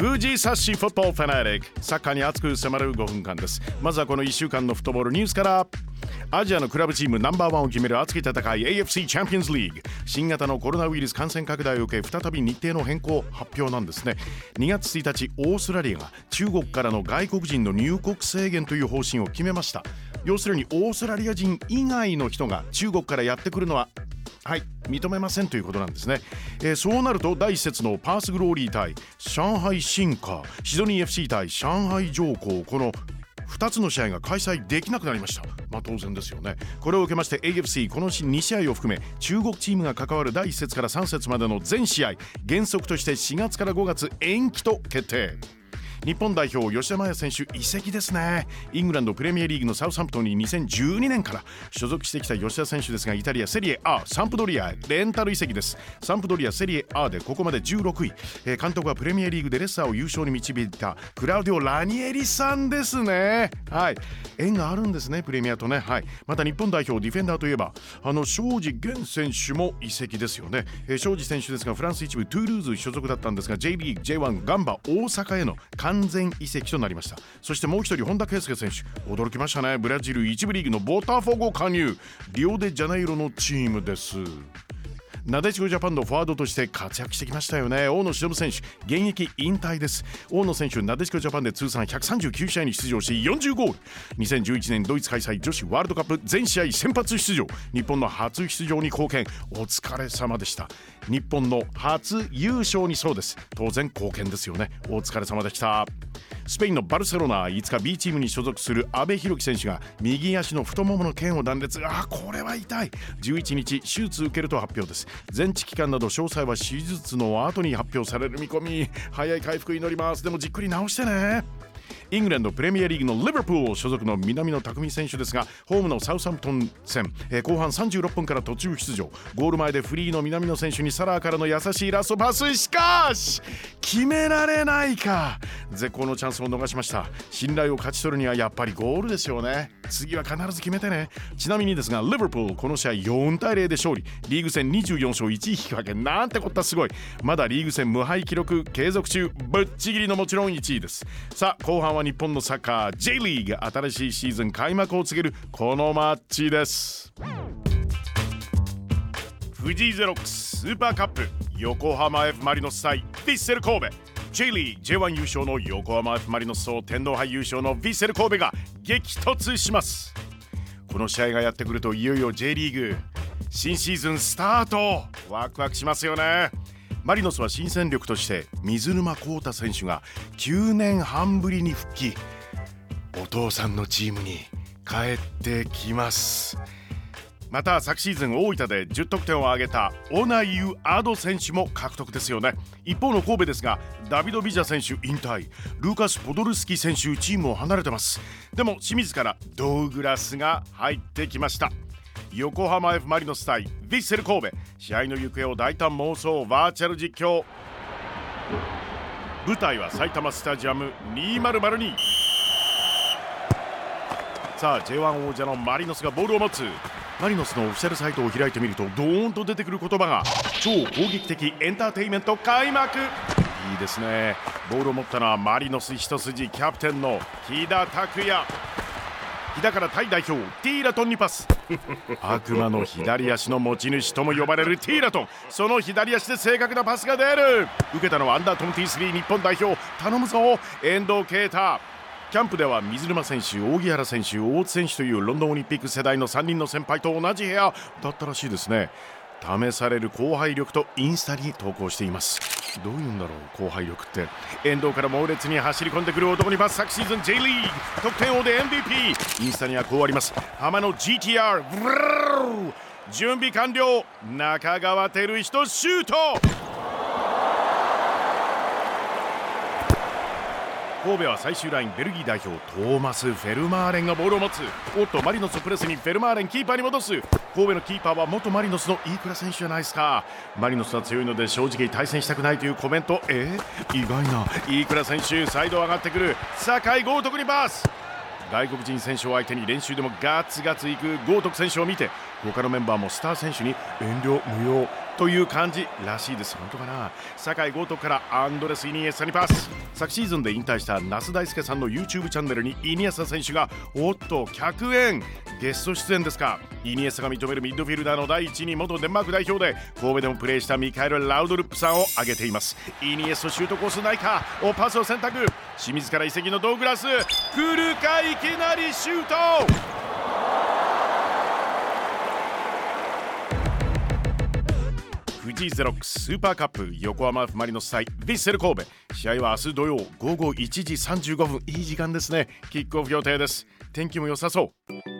富士サッシフットファナリックサッカーに熱く迫る5分間です。まずはこの1週間のフットボールニュースから。アジアのクラブチームナンバーワンを決める熱き戦い AFC チャンピオンズリーグ新型のコロナウイルス感染拡大を受け再び日程の変更発表なんですね。2月1日オーストラリアが中国からの外国人の入国制限という方針を決めました。要するにオーストラリア人以外の人が中国からやってくるのははい。認めませんということなんですね、えー、そうなると第1節のパースグローリー対上海新華シドニー FC 対上海上皇この2つの試合が開催できなくなりました。まあ当然ですよね。これを受けまして AFC この2試合を含め中国チームが関わる第1節から3節までの全試合原則として4月から5月延期と決定。日本代表吉田麻也選手移籍ですね。イングランドプレミアリーグのサウサンプトンに2012年から所属してきた吉田選手ですがイタリアセリエ A サンプドリアレンタル移籍です。サンプドリアセリエ A でここまで16位、えー、監督はプレミアリーグでレスターを優勝に導いたクラウディオ・ラニエリさんですね。はい。縁があるんですねプレミアとね。はい。また日本代表ディフェンダーといえばあの昌子源選手も移籍ですよね、えー、昌子選手ですがフランス一部トゥールーズ所属だったんですが J リーグ J1 ガンバ大阪への完全移籍となりました。そしてもう一人本田圭佑選手。驚きましたね。ブラジル1部リーグのボタフォゴ加入。リオデジャネイロのチームです。なでしこジャパンのフォワードとして活躍してきましたよね。大野忍選手現役引退です。大野選手なでしこジャパンで通算139試合に出場し40ゴール2011年ドイツ開催女子ワールドカップ全試合先発出場。日本の初出場に貢献。お疲れ様でした。日本の初優勝にそうです。当然貢献ですよね。お疲れ様でした。スペインのバルセロナ5日 B チームに所属する阿部寛樹選手が右足の太ももの腱を断裂。あこれは痛い。11日手術受けると発表です。全治期間など詳細は手術の後に発表される見込み。早い回復祈ります。でもじっくり治してね。イングランドプレミアリーグのリバプール所属の南野拓実選手ですがホームのサウサンプトン戦、えー、後半36分から途中出場。ゴール前でフリーの南野選手にサラーからの優しいラストパス。しかし決められないか。絶好のチャンスを逃しました。信頼を勝ち取るにはやっぱりゴールですよね。次は必ず決めてね。ちなみにですがリバプールこの試合4対0で勝利。リーグ戦24勝1引き分け。なんてこったすごい。まだリーグ戦無敗記録継続中。ぶっちぎりのもちろん1位です。さあ後半は日本のサッカー J リーグ新しいシーズン開幕を告げるこのマッチです。富士ゼロックススーパーカップ横浜 F マリノス対ヴィッセル神戸。J リー J1 優勝の横浜 F・ マリノスと天皇杯優勝のヴィッセル神戸が激突します。この試合がやってくるといよいよ J リーグ。新シーズンスタート。ワクワクしますよね。マリノスは新戦力として水沼宏太選手が9年半ぶりに復帰。お父さんのチームに帰ってきます。また昨シーズン大分で10得点を挙げたオナイユ・アド選手も獲得ですよね。一方の神戸ですがダビド・ビジャ選手引退。ルーカス・ポドルスキー選手チームを離れてます。でも清水からドウグラスが入ってきました。横浜 F・ マリノス対ヴィッセル神戸。試合の行方を大胆妄想バーチャル実況。舞台は埼玉スタジアム2002さあ J1 王者のマリノスがボールを持つ。マリノスのオフィシャルサイトを開いてみるとドーンと出てくる言葉が超攻撃的エンターテインメント開幕。いいですね。ボールを持ったのはマリノス一筋キャプテンの木田拓也木田からタイ代表ティーラトンにパス。悪魔の左足の持ち主とも呼ばれるティーラトン。その左足で正確なパスが出る。受けたのはアンダー23日本代表頼むぞ遠藤啓太。キャンプでは水沼選手、扇原選手、大津選手というロンドンオリンピック世代の3人の先輩と同じ部屋だったらしいですね。試される後輩力とインスタに投稿しています。どういうんだろう後輩力って。遠藤から猛烈に走り込んでくる男にパス昨シーズン J リーグ得点王で MVP インスタにはこうあります。浜の GTR 準備完了中川照人シュート神戸は最終ラインベルギー代表トーマス・フェルマーレンがボールを持つ。おっとマリノスプレスにフェルマーレンキーパーに戻す。神戸のキーパーは元マリノスの飯倉選手じゃないですか。マリノスは強いので正直対戦したくないというコメント。えー、意外な。飯倉選手サイド上がってくる。酒井豪徳にパス。外国人選手を相手に練習でもガツガツいく豪徳選手を見て他のメンバーもスター選手に遠慮無用。という感じらしいです。本当かな？酒井豪徳からアンドレス・イニエスタにパス。昨シーズンで引退した那須大輔さんの YouTube チャンネルにイニエスタ選手がおっと100円ゲスト出演ですか？イニエスタが認めるミッドフィルダーの第一に元デンマーク代表で神戸でもプレーしたミカエル・ラウドルップさんを挙げています。イニエストシュートコースないか？おパスを選択。清水から移籍のドーグラス。来るかいきなりシュート。富士ゼロックススーパーカップ横浜 F・ マリノス対ヴィッセル神戸。試合は明日土曜午後1時35分。いい時間ですね。キックオフ予定です。天気も良さそう。